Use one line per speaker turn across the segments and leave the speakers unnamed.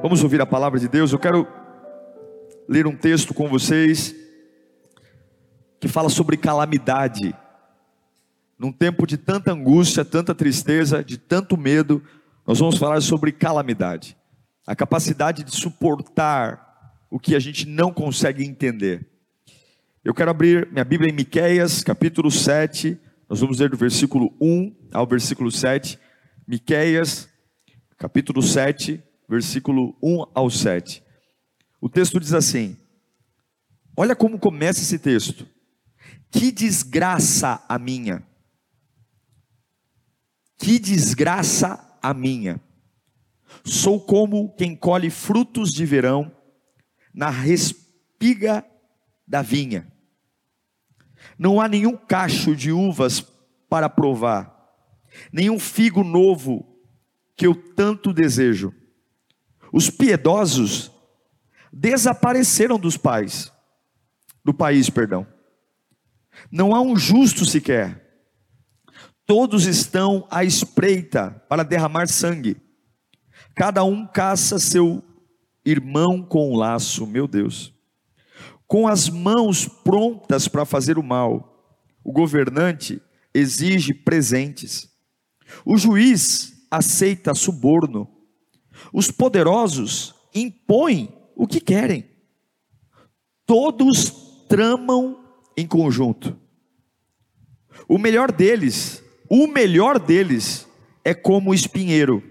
Vamos ouvir a palavra de Deus. Eu quero ler um texto com vocês que fala sobre calamidade. Num tempo de tanta angústia, tanta tristeza, de tanto medo, nós vamos falar sobre calamidade. A capacidade de suportar o que a gente não consegue entender. Eu quero abrir minha Bíblia em Miqueias, capítulo 7. Nós vamos ler do versículo 1 ao versículo 7. Miqueias, capítulo 7, versículo 1 ao 7. O texto diz assim: Olha como começa esse texto. Que desgraça a minha. Que desgraça a minha. Sou como quem colhe frutos de verão na respiga da vinha. Não há nenhum cacho de uvas para provar, nenhum figo novo que eu tanto desejo. Os piedosos desapareceram dos pais, do país, perdão. Não há um justo sequer. Todos estão à espreita para derramar sangue. Cada um caça seu irmão com um laço, meu Deus. Com as mãos prontas para fazer o mal, o governante exige presentes. O juiz aceita suborno os poderosos impõem o que querem. Todos tramam em conjunto. O melhor deles, o melhor deles é como o espinheiro.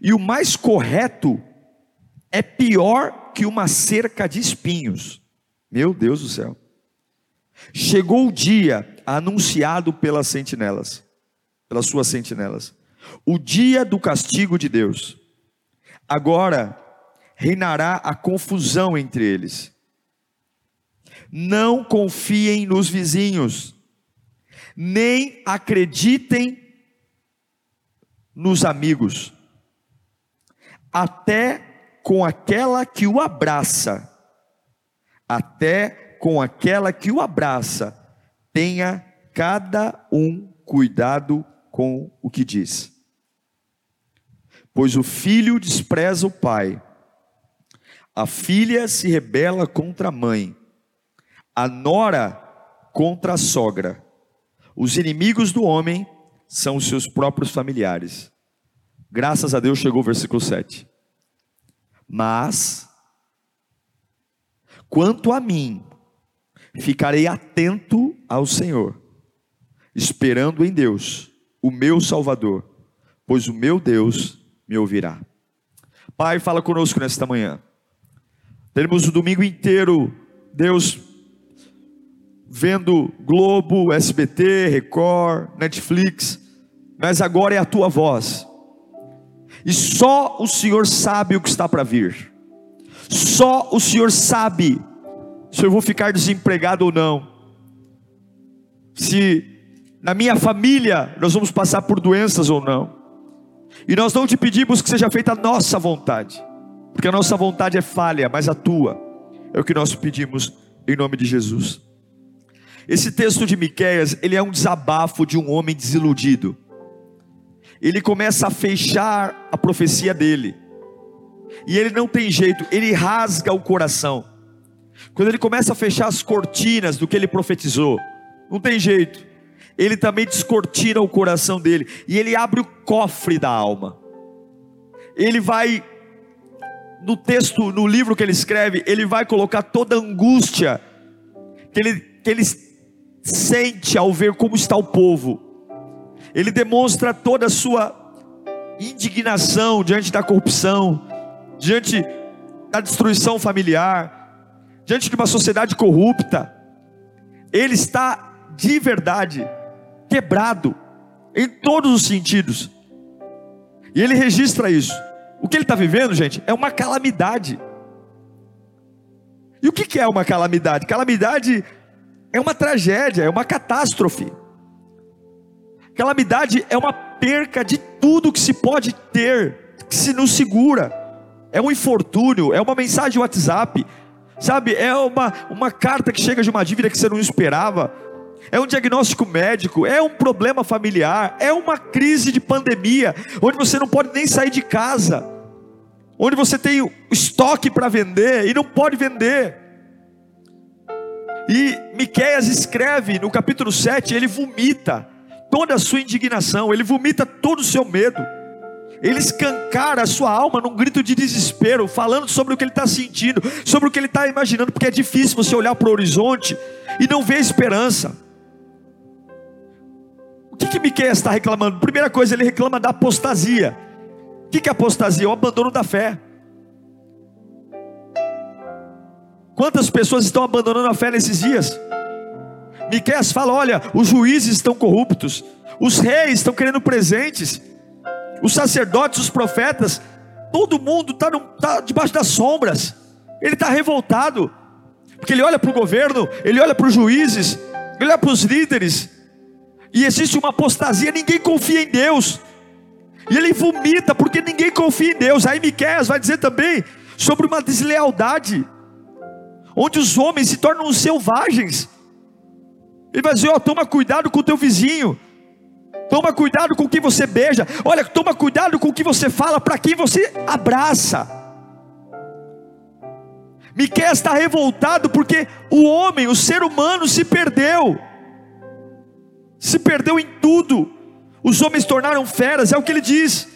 E o mais correto é pior que uma cerca de espinhos. Meu Deus do céu. Chegou o dia anunciado pelas sentinelas, pelas suas sentinelas o dia do castigo de Deus. Agora reinará a confusão entre eles. Não confiem nos vizinhos, nem acreditem nos amigos, até com aquela que o abraça, até com aquela que o abraça, tenha cada um cuidado com o que diz. Pois o filho despreza o pai, a filha se rebela contra a mãe, a nora contra a sogra. Os inimigos do homem são os seus próprios familiares. Graças a Deus chegou o versículo 7. Mas, quanto a mim, ficarei atento ao Senhor, esperando em Deus, o meu Salvador, pois o meu Deus me ouvirá. Pai, fala conosco nesta manhã. Teremos o domingo inteiro, Deus, vendo Globo, SBT, Record, Netflix, mas agora é a tua voz. E só o Senhor sabe o que está para vir. Só o Senhor sabe se eu vou ficar desempregado ou não. Se na minha família nós vamos passar por doenças ou não. E nós não te pedimos que seja feita a nossa vontade, porque a nossa vontade é falha, mas a tua é o que nós pedimos em nome de Jesus. Esse texto de Miqueias, ele é um desabafo de um homem desiludido. Ele começa a fechar a profecia dele. E ele não tem jeito, ele rasga o coração. Quando ele começa a fechar as cortinas do que ele profetizou, não tem jeito ele também descortina o coração dele e ele abre o cofre da alma. Ele vai no texto, no livro que ele escreve, ele vai colocar toda a angústia que ele, que ele sente ao ver como está o povo. Ele demonstra toda a sua indignação diante da corrupção, diante da destruição familiar, diante de uma sociedade corrupta. Ele está de verdade quebrado em todos os sentidos. E ele registra isso. O que ele está vivendo, gente, é uma calamidade. E o que é uma calamidade? Calamidade é uma tragédia, é uma catástrofe. Calamidade é uma perca de tudo que se pode ter, que se nos segura. É um infortúnio, é uma mensagem WhatsApp, sabe? É uma, uma carta que chega de uma dívida que você não esperava. É um diagnóstico médico, é um problema familiar, é uma crise de pandemia, onde você não pode nem sair de casa, onde você tem estoque para vender e não pode vender. E Miqueias escreve no capítulo 7, ele vomita toda a sua indignação, ele vomita todo o seu medo. Ele escancara a sua alma num grito de desespero, falando sobre o que ele está sentindo, sobre o que ele está imaginando, porque é difícil você olhar para o horizonte e não ver esperança. O que, que Miqueias está reclamando? Primeira coisa, ele reclama da apostasia. O que, que é apostasia? O abandono da fé. Quantas pessoas estão abandonando a fé nesses dias? Miqueias fala: olha, os juízes estão corruptos, os reis estão querendo presentes, os sacerdotes, os profetas, todo mundo está tá debaixo das sombras, ele está revoltado, porque ele olha para o governo, ele olha para os juízes, ele olha para os líderes, e existe uma apostasia, ninguém confia em Deus, e ele vomita porque ninguém confia em Deus. Aí Miqueias vai dizer também sobre uma deslealdade, onde os homens se tornam selvagens. Ele vai dizer: ó, toma cuidado com o teu vizinho. Toma cuidado com o que você beija. Olha, toma cuidado com o que você fala, para quem você abraça. Miquel está revoltado porque o homem, o ser humano, se perdeu. Se perdeu em tudo. Os homens tornaram feras, é o que ele diz.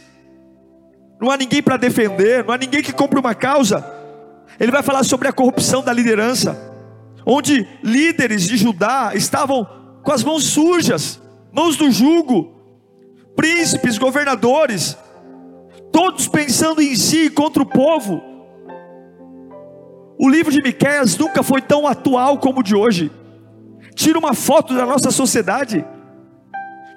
Não há ninguém para defender, não há ninguém que compre uma causa. Ele vai falar sobre a corrupção da liderança, onde líderes de Judá estavam com as mãos sujas, mãos do jugo, príncipes, governadores, todos pensando em si contra o povo. O livro de Miqueias nunca foi tão atual como o de hoje. Tira uma foto da nossa sociedade.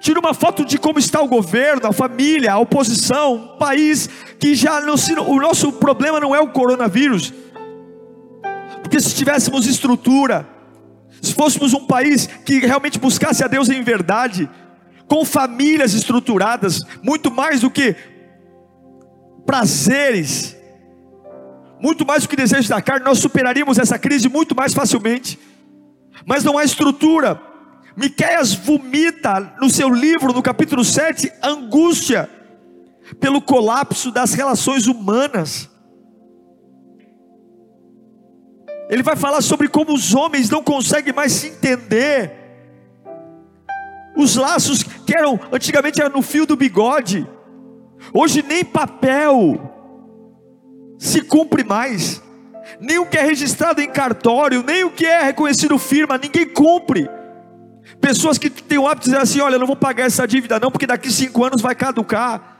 Tira uma foto de como está o governo, a família, a oposição, um país que já não se, o nosso problema não é o coronavírus, porque se tivéssemos estrutura, se fôssemos um país que realmente buscasse a Deus em verdade, com famílias estruturadas, muito mais do que prazeres, muito mais do que desejos da carne, nós superaríamos essa crise muito mais facilmente. Mas não há estrutura. Miqueias vomita no seu livro, no capítulo 7, angústia pelo colapso das relações humanas. Ele vai falar sobre como os homens não conseguem mais se entender. Os laços que eram antigamente eram no fio do bigode. Hoje nem papel se cumpre mais. Nem o que é registrado em cartório, nem o que é reconhecido firma, ninguém cumpre. Pessoas que têm o hábito de dizer assim: olha, não vou pagar essa dívida, não, porque daqui cinco anos vai caducar.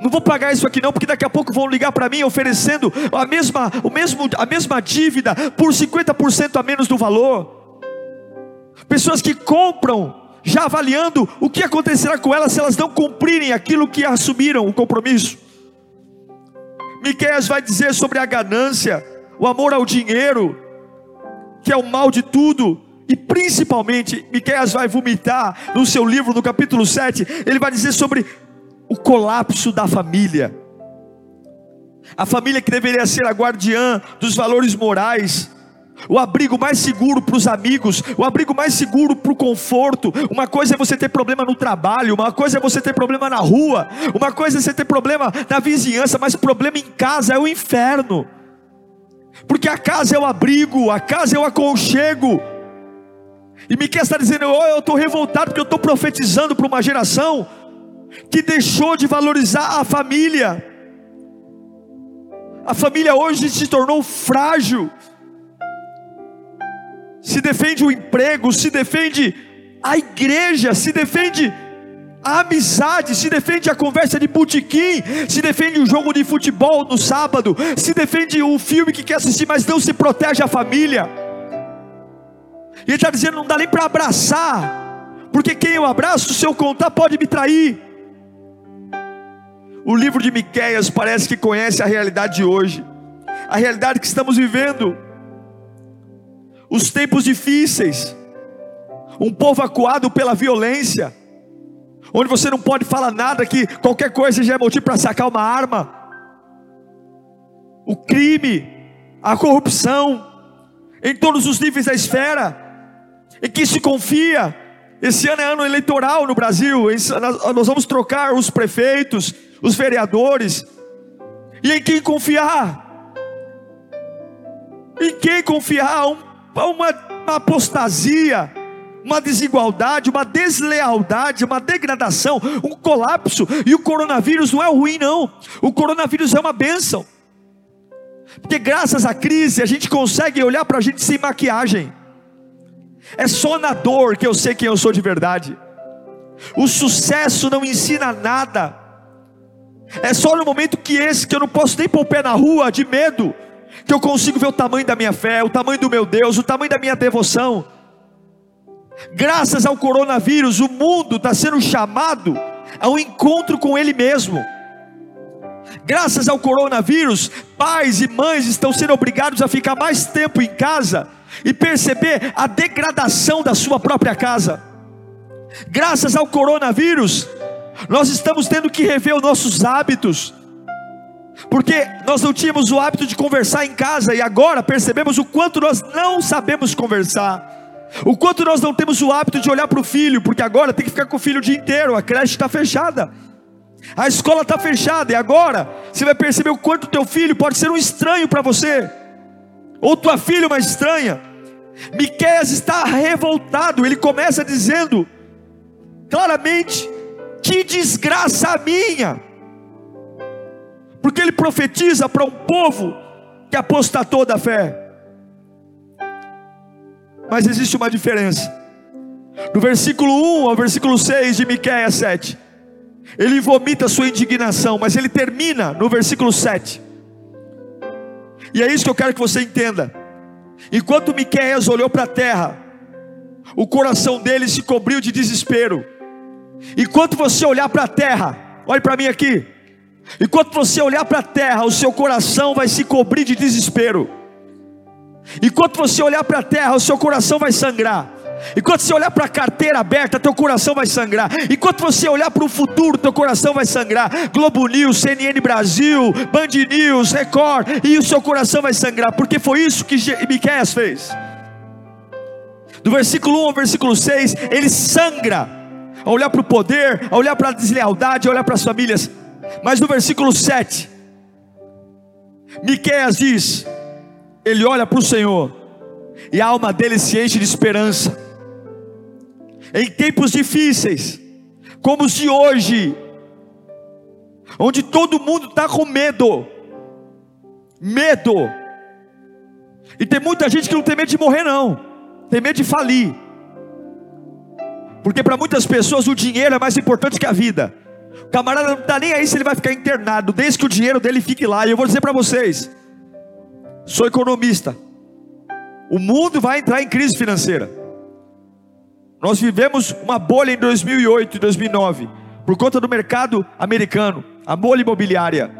Não vou pagar isso aqui não, porque daqui a pouco vão ligar para mim oferecendo a mesma, o mesmo, a mesma dívida por 50% a menos do valor. Pessoas que compram já avaliando o que acontecerá com elas se elas não cumprirem aquilo que assumiram o compromisso. Miqueias vai dizer sobre a ganância, o amor ao dinheiro, que é o mal de tudo, e principalmente, Miqueias vai vomitar no seu livro, no capítulo 7, ele vai dizer sobre o colapso da família. A família que deveria ser a guardiã dos valores morais, o abrigo mais seguro para os amigos, o abrigo mais seguro para o conforto. Uma coisa é você ter problema no trabalho, uma coisa é você ter problema na rua, uma coisa é você ter problema na vizinhança, mas problema em casa é o inferno. Porque a casa é o abrigo, a casa é o aconchego. E Miquel está dizendo: oh, eu estou revoltado porque eu estou profetizando para uma geração que deixou de valorizar a família. A família hoje se tornou frágil. Se defende o emprego, se defende a igreja, se defende a amizade, se defende a conversa de botequim, se defende o jogo de futebol no sábado, se defende o filme que quer assistir, mas não se protege a família. E ele está dizendo: não dá nem para abraçar, porque quem eu abraço, se eu contar, pode me trair. O livro de Miqueias parece que conhece a realidade de hoje, a realidade que estamos vivendo, os tempos difíceis, um povo acuado pela violência, onde você não pode falar nada que qualquer coisa já é motivo para sacar uma arma. O crime, a corrupção, em todos os níveis da esfera, em que se confia. Esse ano é ano eleitoral no Brasil, nós vamos trocar os prefeitos, os vereadores, e em quem confiar? Em quem confiar? Uma, uma apostasia, uma desigualdade, uma deslealdade, uma degradação, um colapso. E o coronavírus não é ruim, não. O coronavírus é uma bênção. Porque graças à crise a gente consegue olhar para a gente sem maquiagem. É só na dor que eu sei quem eu sou de verdade. O sucesso não ensina nada. É só no momento que esse que eu não posso nem pôr o pé na rua de medo, que eu consigo ver o tamanho da minha fé, o tamanho do meu Deus, o tamanho da minha devoção. Graças ao coronavírus, o mundo está sendo chamado ao encontro com Ele mesmo. Graças ao coronavírus, pais e mães estão sendo obrigados a ficar mais tempo em casa e perceber a degradação da sua própria casa. Graças ao coronavírus, nós estamos tendo que rever os nossos hábitos, porque nós não tínhamos o hábito de conversar em casa e agora percebemos o quanto nós não sabemos conversar. O quanto nós não temos o hábito de olhar para o filho, porque agora tem que ficar com o filho o dia inteiro, a creche está fechada, a escola está fechada, e agora você vai perceber o quanto teu filho pode ser um estranho para você, ou tua filha uma estranha. Miqueias está revoltado, ele começa dizendo claramente: que desgraça a minha, porque ele profetiza para um povo que apostatou da fé. Mas existe uma diferença. No versículo 1 ao versículo 6 de Miqueias 7, ele vomita sua indignação, mas ele termina no versículo 7. E é isso que eu quero que você entenda. Enquanto Miqueias olhou para a terra, o coração dele se cobriu de desespero. Enquanto você olhar para a terra, olhe para mim aqui. Enquanto você olhar para a terra, o seu coração vai se cobrir de desespero. Enquanto você olhar para a terra, o seu coração vai sangrar. Enquanto você olhar para a carteira aberta, teu coração vai sangrar. Enquanto você olhar para o futuro, teu coração vai sangrar. Globo News, CNN Brasil, Band News, Record, e o seu coração vai sangrar, porque foi isso que Miqueias fez. Do versículo 1 ao versículo 6, ele sangra a olhar para o poder, a olhar para a deslealdade, a olhar para as famílias. Mas no versículo 7, Miqueias diz: ele olha para o Senhor, e a alma dele se enche de esperança. Em tempos difíceis, como os de hoje, onde todo mundo está com medo, medo, e tem muita gente que não tem medo de morrer, não, tem medo de falir, porque para muitas pessoas o dinheiro é mais importante que a vida. O camarada não está nem aí se ele vai ficar internado, desde que o dinheiro dele fique lá. E eu vou dizer para vocês: sou economista. O mundo vai entrar em crise financeira. Nós vivemos uma bolha em 2008 e 2009 por conta do mercado americano, a bolha imobiliária.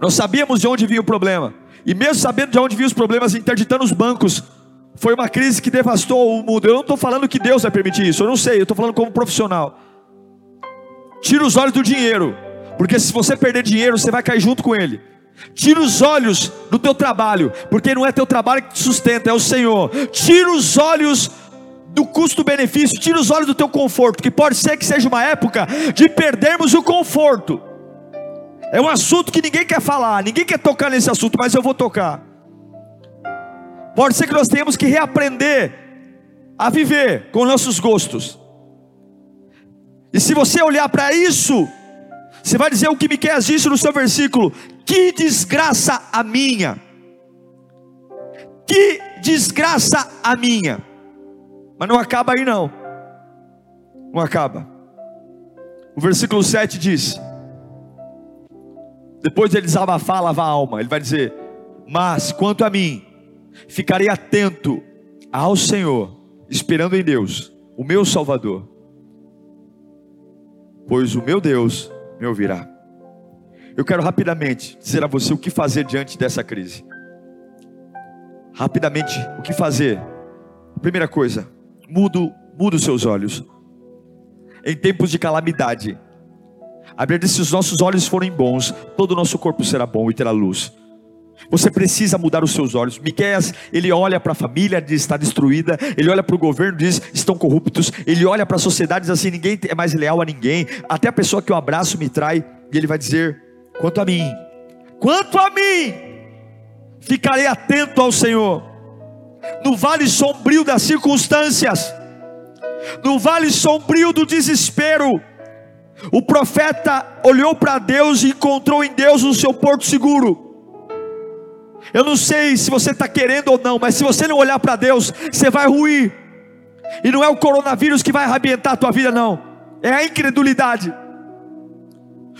Nós sabíamos de onde vinha o problema. E mesmo sabendo de onde vinham os problemas, interditando os bancos, foi uma crise que devastou o mundo. Eu não estou falando que Deus vai permitir isso, eu não sei, eu estou falando como profissional. Tira os olhos do dinheiro, porque se você perder dinheiro, você vai cair junto com ele. Tira os olhos do teu trabalho, porque não é teu trabalho que te sustenta, é o Senhor. Tira os olhos do custo-benefício, tira os olhos do teu conforto, que pode ser que seja uma época de perdermos o conforto. É um assunto que ninguém quer falar, ninguém quer tocar nesse assunto, mas eu vou tocar. Pode ser que nós tenhamos que reaprender a viver com nossos gostos. E se você olhar para isso, você vai dizer o que Miqueias disse no seu versículo: Que desgraça a minha! Que desgraça a minha! Mas não acaba aí não. Não acaba. O versículo 7 diz: Depois de ele desabafar, lavar a alma, ele vai dizer: Mas quanto a mim, ficarei atento ao Senhor, esperando em Deus, o meu Salvador, pois o meu Deus me ouvirá. Eu quero rapidamente dizer a você o que fazer diante dessa crise. Rapidamente, o que fazer? Primeira coisa, mudo, muda os seus olhos. Em tempos de calamidade, a Bíblia diz: se os nossos olhos forem bons, todo o nosso corpo será bom e terá luz. Você precisa mudar os seus olhos. Miqueias, ele olha para a família, diz está destruída. Ele olha para o governo, diz estão corruptos. Ele olha para a sociedade, diz assim ninguém é mais leal a ninguém. Até a pessoa que eu abraço me trai. E ele vai dizer: quanto a mim, quanto a mim, ficarei atento ao Senhor. No vale sombrio das circunstâncias, no vale sombrio do desespero, o profeta olhou para Deus e encontrou em Deus o seu porto seguro. Eu não sei se você está querendo ou não, mas se você não olhar para Deus, você vai ruir. E não é o coronavírus que vai arrebentar a tua vida, não. É a incredulidade.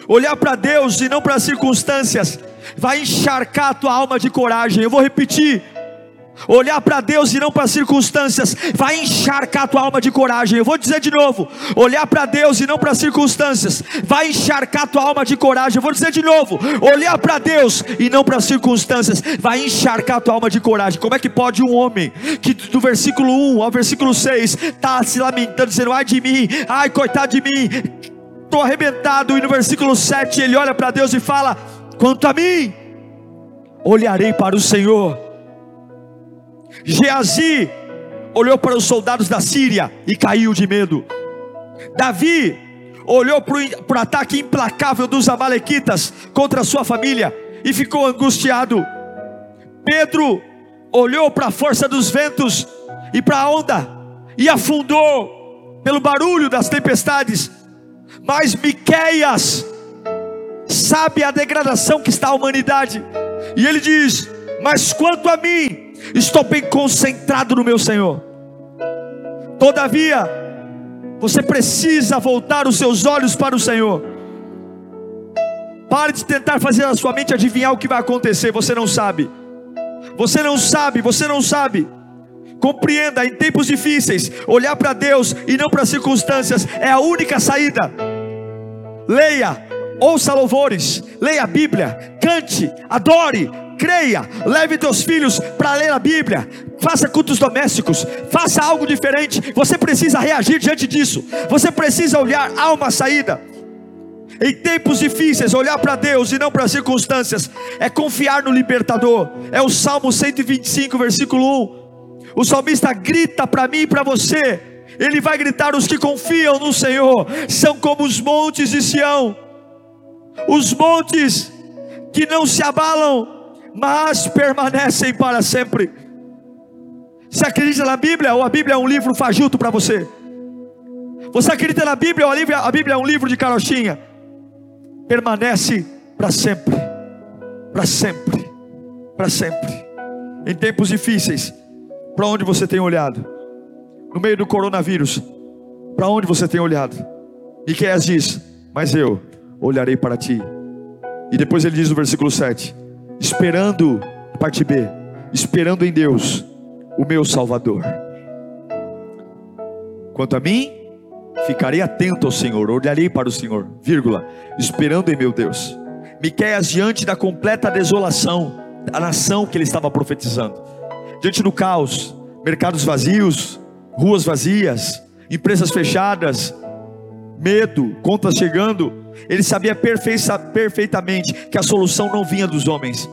Olhar para Deus e não para as circunstâncias vai encharcar a tua alma de coragem. Eu vou repetir. Olhar para Deus e não para as circunstâncias vai encharcar a tua alma de coragem. Eu vou dizer de novo: olhar para Deus e não para as circunstâncias vai encharcar a tua alma de coragem. Eu vou dizer de novo: olhar para Deus e não para as circunstâncias vai encharcar a tua alma de coragem. Como é que pode um homem que do versículo 1 ao versículo 6 está se lamentando, dizendo: ai de mim, ai coitado de mim, estou arrebentado, e no versículo 7 ele olha para Deus e fala: quanto a mim, olharei para o Senhor Geazi olhou para os soldados da Síria e caiu de medo. Davi olhou para o ataque implacável dos Amalequitas contra sua família e ficou angustiado. Pedro olhou para a força dos ventos e para a onda e afundou pelo barulho das tempestades. Mas Miqueias sabe a degradação que está a humanidade, e ele diz: Mas quanto a mim, estou bem concentrado no meu Senhor. Todavia, você precisa voltar os seus olhos para o Senhor. Pare de tentar fazer a sua mente adivinhar o que vai acontecer, você não sabe. Você não sabe, você não sabe. Compreenda, em tempos difíceis, olhar para Deus e não para as circunstâncias é a única saída. Leia, ouça louvores, leia a Bíblia, cante, adore, creia, leve teus filhos para ler a Bíblia, faça cultos domésticos, faça algo diferente. Você precisa reagir diante disso, você precisa olhar, há uma saída. Em tempos difíceis, olhar para Deus e não para as circunstâncias, é confiar no libertador. É o Salmo 125, versículo 1. O salmista grita para mim e para você. Ele vai gritar: os que confiam no Senhor são como os montes de Sião, os montes que não se abalam, mas permanecem para sempre. Você acredita na Bíblia ou a Bíblia é um livro fajuto para você? Você acredita na Bíblia ou a Bíblia, é um livro de carochinha? Permanece para sempre, para sempre, para sempre. Em tempos difíceis, para onde você tem olhado? No meio do coronavírus, para onde você tem olhado? Miqueias diz: Mas eu olharei para ti. E depois ele diz no versículo 7: esperando, parte B, esperando em Deus, o meu Salvador. Quanto a mim, ficarei atento ao Senhor, olharei para o Senhor, vírgula, esperando em meu Deus. Miqueias diante da completa desolação da nação que ele estava profetizando, diante do caos, mercados vazios, ruas vazias, empresas fechadas, medo, contas chegando, ele sabia perfeitamente que a solução não vinha dos homens.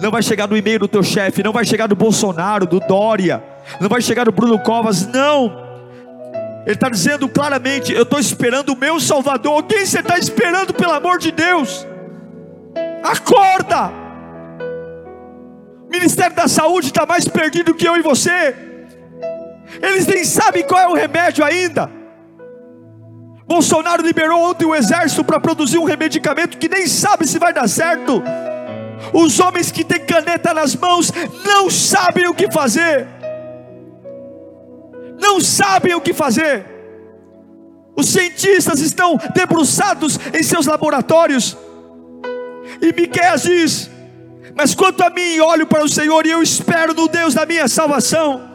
Não vai chegar no e-mail do teu chefe, não vai chegar do Bolsonaro, do Dória, não vai chegar do Bruno Covas, não. Ele está dizendo claramente: Eu estou esperando o meu Salvador. Quem você está esperando, pelo amor de Deus? Acorda! O Ministério da Saúde está mais perdido que eu e você. Eles nem sabem qual é o remédio ainda. Bolsonaro liberou ontem o exército para produzir um remedicamento que nem sabe se vai dar certo. Os homens que têm caneta nas mãos não sabem o que fazer. Não sabem o que fazer. Os cientistas estão debruçados em seus laboratórios. E Miqueias diz: Mas quanto a mim, olho para o Senhor e eu espero no Deus da minha salvação.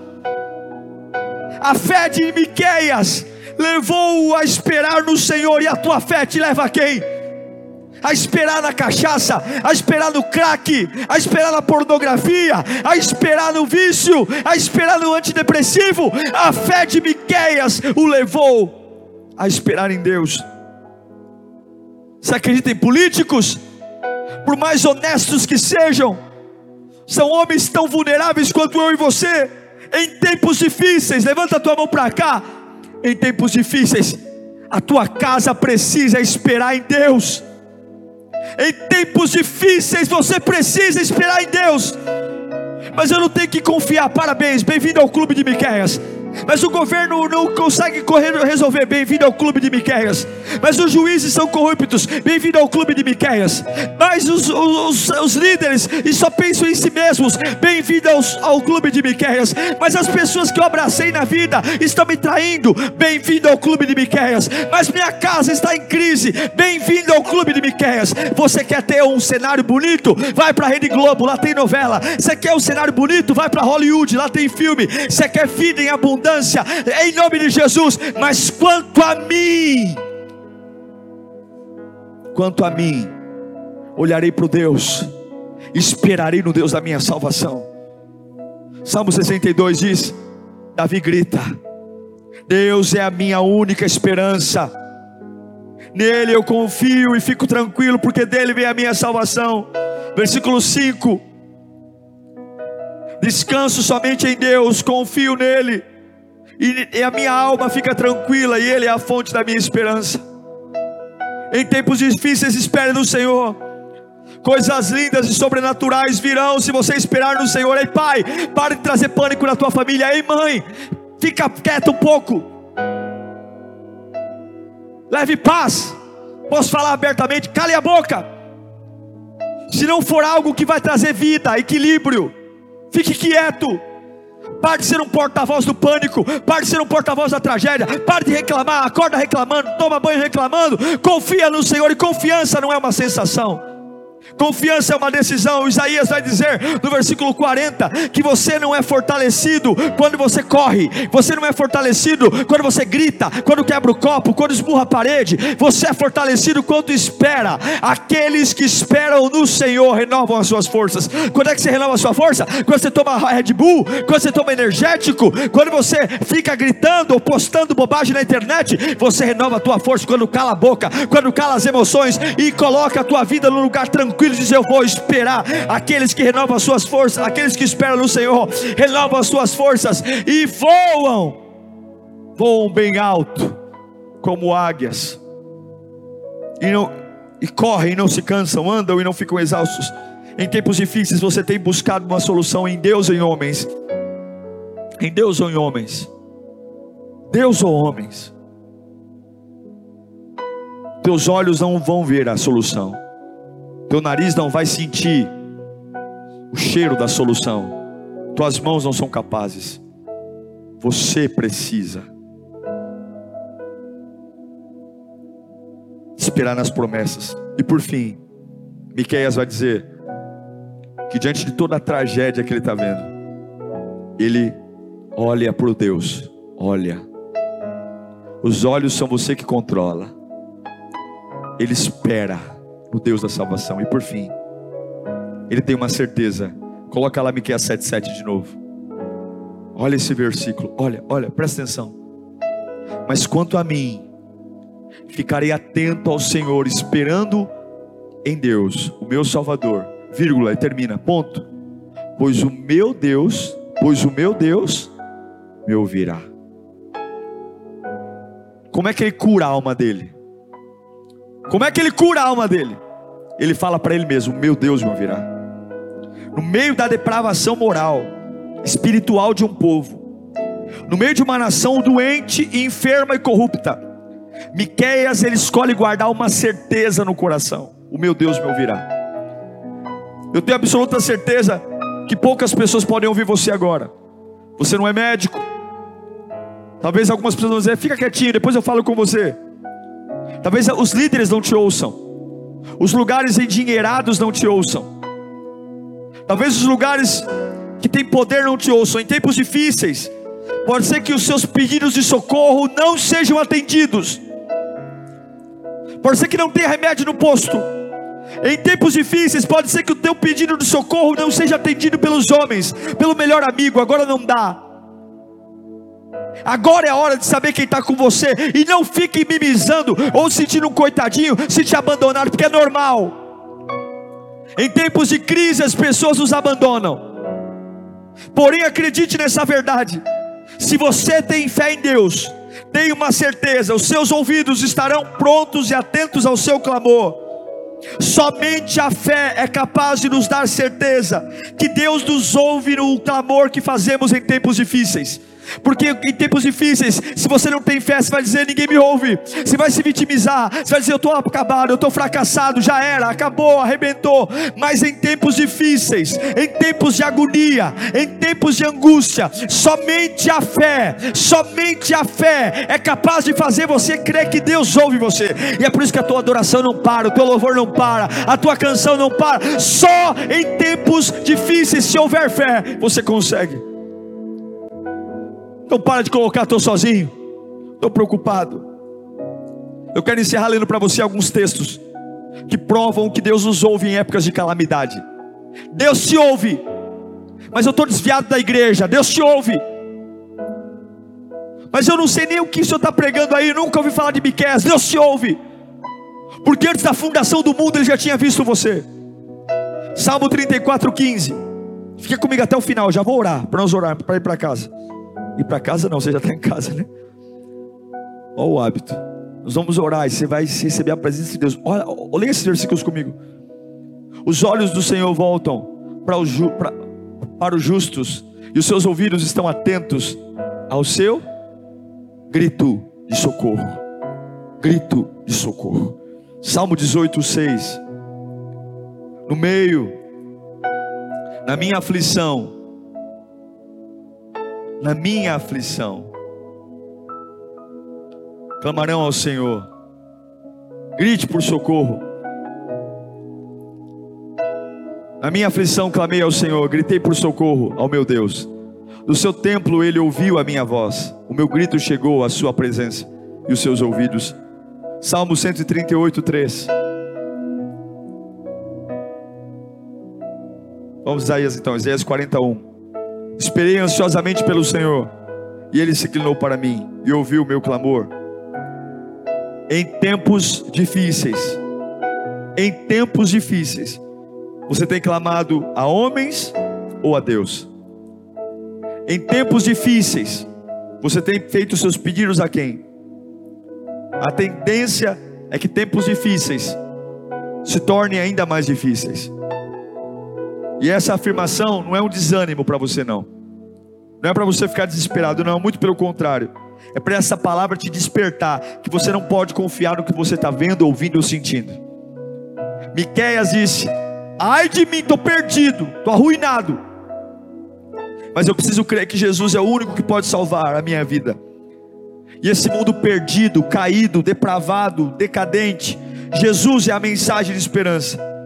A fé de Miqueias levou-o a esperar no Senhor, e a tua fé te leva a quem? a esperar na cachaça, a esperar no crack, a esperar na pornografia, a esperar no vício, a esperar no antidepressivo. A fé de Miqueias o levou a esperar em Deus. Você acredita em políticos? Por mais honestos que sejam, são homens tão vulneráveis quanto eu e você. Em tempos difíceis, levanta a tua mão para cá. Em tempos difíceis, a tua casa precisa esperar em Deus. Em tempos difíceis você precisa esperar em Deus. Mas eu não tenho que confiar. Parabéns, bem-vindo ao clube de Miqueias mas o governo não consegue correr, resolver. Bem-vindo ao clube de Miqueias. Mas os juízes são corruptos. Bem-vindo ao clube de Miqueias. Mas os, os, os, líderes e só pensam em si mesmos. Bem-vindo ao clube de Miqueias. Mas as pessoas que eu abracei na vida estão me traindo. Bem-vindo ao clube de Miqueias. Mas minha casa está em crise. Bem-vindo ao clube de Miqueias. Você quer ter um cenário bonito? Vai para a Rede Globo, lá tem novela. Você quer um cenário bonito? Vai para Hollywood, lá tem filme. Você quer vida em abundância? Abundância, em nome de Jesus. Mas quanto a mim, quanto a mim, olharei para o Deus, esperarei no Deus da minha salvação. Salmo 62 diz: Davi grita: Deus é a minha única esperança. Nele eu confio e fico tranquilo, porque dele vem a minha salvação. Versículo 5: Descanso somente em Deus, confio nele e, e a minha alma fica tranquila, e Ele é a fonte da minha esperança. Em tempos difíceis, espere no Senhor. Coisas lindas e sobrenaturais virão se você esperar no Senhor. Ei, pai, pare de trazer pânico na tua família. Ei, mãe, fica quieto um pouco. Leve paz. Posso falar abertamente? Cale a boca. Se não for algo que vai trazer vida, equilíbrio, fique quieto. Pare de ser um porta-voz do pânico, pare de ser um porta-voz da tragédia, pare de reclamar, acorda reclamando, toma banho reclamando, confia no Senhor e confiança não é uma sensação. Confiança é uma decisão. Isaías vai dizer no versículo 40 que você não é fortalecido quando você corre, você não é fortalecido quando você grita, quando quebra o copo, quando esburra a parede. Você é fortalecido quando espera. Aqueles que esperam no Senhor renovam as suas forças. Quando é que você renova a sua força? Quando você toma Red Bull, quando você toma energético, quando você fica gritando ou postando bobagem na internet, você renova a tua força quando cala a boca, quando cala as emoções e coloca a tua vida num lugar tranquilo tranquilo, diz: Eu vou esperar. Aqueles que renovam as suas forças, aqueles que esperam no Senhor, renovam as suas forças e voam, voam bem alto, como águias, e, não, e correm e não se cansam, andam e não ficam exaustos. Em tempos difíceis você tem buscado uma solução em Deus ou em homens? Em Deus ou em homens? Deus ou homens? Teus olhos não vão ver a solução teu nariz não vai sentir o cheiro da solução, tuas mãos não são capazes, você precisa esperar nas promessas. E por fim, Miqueias vai dizer que diante de toda a tragédia que ele está vendo, ele olha para o Deus, olha. Os olhos são você que controla. Ele espera o Deus da salvação. E por fim, ele tem uma certeza. Coloca lá Miqueias 7,7 de novo. Olha esse versículo. Olha, olha, presta atenção. Mas quanto a mim, ficarei atento ao Senhor, esperando em Deus, o meu Salvador. Vírgula, e termina, ponto. Pois o meu Deus, pois o meu Deus me ouvirá. Como é que ele cura a alma dele? Como é que ele cura a alma dele? Ele fala para ele mesmo: Meu Deus me ouvirá. No meio da depravação moral, espiritual de um povo, no meio de uma nação doente, enferma e corrupta, Miqueias ele escolhe guardar uma certeza no coração: O meu Deus me ouvirá. Eu tenho absoluta certeza que poucas pessoas podem ouvir você agora. Você não é médico. Talvez algumas pessoas vão dizer: Fica quietinho, depois eu falo com você. Talvez os líderes não te ouçam. Os lugares endinheirados não te ouçam. Talvez os lugares que têm poder não te ouçam. Em tempos difíceis, pode ser que os seus pedidos de socorro não sejam atendidos. Pode ser que não tenha remédio no posto. Em tempos difíceis, pode ser que o teu pedido de socorro não seja atendido pelos homens, pelo melhor amigo, agora não dá. Agora é a hora de saber quem está com você, e não fique mimizando ou sentindo um coitadinho se te abandonar, porque é normal. Em tempos de crise, as pessoas nos abandonam. Porém, acredite nessa verdade: se você tem fé em Deus, tenha uma certeza, os seus ouvidos estarão prontos e atentos ao seu clamor. Somente a fé é capaz de nos dar certeza que Deus nos ouve no clamor que fazemos em tempos difíceis. Porque em tempos difíceis, se você não tem fé, você vai dizer: ninguém me ouve. Você vai se vitimizar, você vai dizer: eu estou acabado, eu estou fracassado, já era, acabou, arrebentou. Mas em tempos difíceis, em tempos de agonia, em tempos de angústia, somente a fé, somente a fé é capaz de fazer você crer que Deus ouve você. E é por isso que a tua adoração não para, o teu louvor não para, a tua canção não para. Só em tempos difíceis, se houver fé, você consegue. Então para de colocar, estou sozinho, estou preocupado. Eu quero encerrar lendo para você alguns textos que provam que Deus nos ouve em épocas de calamidade. Deus te ouve, mas eu estou desviado da igreja. Deus te ouve, mas eu não sei nem o que o senhor está pregando aí. Nunca ouvi falar de Miquel. Deus te ouve, porque antes da fundação do mundo ele já tinha visto você. Salmo 34, 15. Fica comigo até o final, já vou orar, para nós orar, para ir para casa. Ir para casa não, você já está em casa, né? Olha o hábito. Nós vamos orar e você vai receber a presença de Deus. Olha, olha esses versículos comigo. Os olhos do Senhor voltam para, os, para, para os justos, e os seus ouvidos estão atentos ao seu grito de socorro. Grito de socorro. Salmo 18, 6. No meio, na minha aflição, na minha aflição. Clamarão ao Senhor. Grite por socorro. Na minha aflição clamei ao Senhor, gritei por socorro ao meu Deus. Do seu templo ele ouviu a minha voz. O meu grito chegou à sua presença e os seus ouvidos. Salmo 138, 3. Vamos Isaías então, Isaías 41. Esperei ansiosamente pelo Senhor, e ele se inclinou para mim e ouviu o meu clamor. Em tempos difíceis, em tempos difíceis, você tem clamado a homens ou a Deus? Em tempos difíceis, você tem feito seus pedidos a quem? A tendência é que tempos difíceis se tornem ainda mais difíceis. E essa afirmação não é um desânimo para você, não. Não é para você ficar desesperado, não, muito pelo contrário. É para essa palavra te despertar que você não pode confiar no que você está vendo, ouvindo ou sentindo. Miqueias disse: Ai de mim, estou perdido, estou arruinado. Mas eu preciso crer que Jesus é o único que pode salvar a minha vida. E esse mundo perdido, caído, depravado, decadente, Jesus é a mensagem de esperança.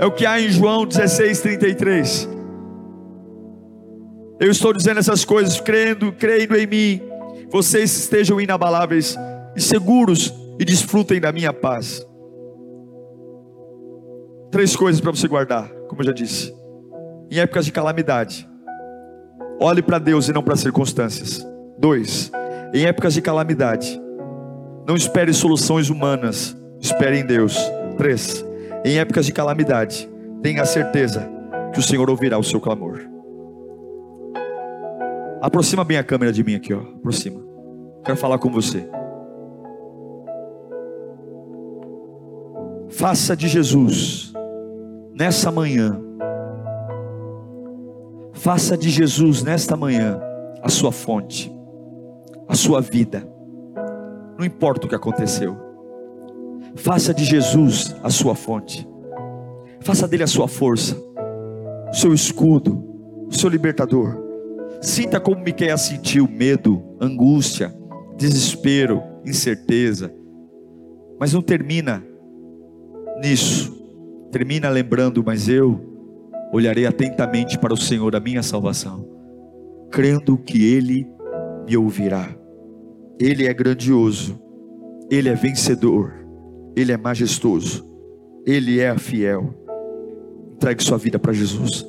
É o que há em João 16, 33. Eu estou dizendo essas coisas, crendo, crendo em mim. Vocês estejam inabaláveis e seguros e desfrutem da minha paz. Três coisas para você guardar, como eu já disse. Em épocas de calamidade, olhe para Deus e não para as circunstâncias. Dois, em épocas de calamidade, não espere soluções humanas, espere em Deus. Três, em épocas de calamidade, tenha certeza que o Senhor ouvirá o seu clamor. Aproxima bem a câmera de mim aqui, ó. Aproxima. Quero falar com você. Faça de Jesus nessa manhã. Faça de Jesus nesta manhã a sua fonte, a sua vida. Não importa o que aconteceu. Faça de Jesus a sua fonte. Faça dele a sua força, o seu escudo, o seu libertador. Sinta como Miquel sentiu medo, angústia, desespero, incerteza. Mas não termina nisso. Termina lembrando, mas eu olharei atentamente para o Senhor, a minha salvação, crendo que Ele me ouvirá. Ele é grandioso, Ele é vencedor. Ele é majestoso, Ele é fiel. Entregue sua vida para Jesus.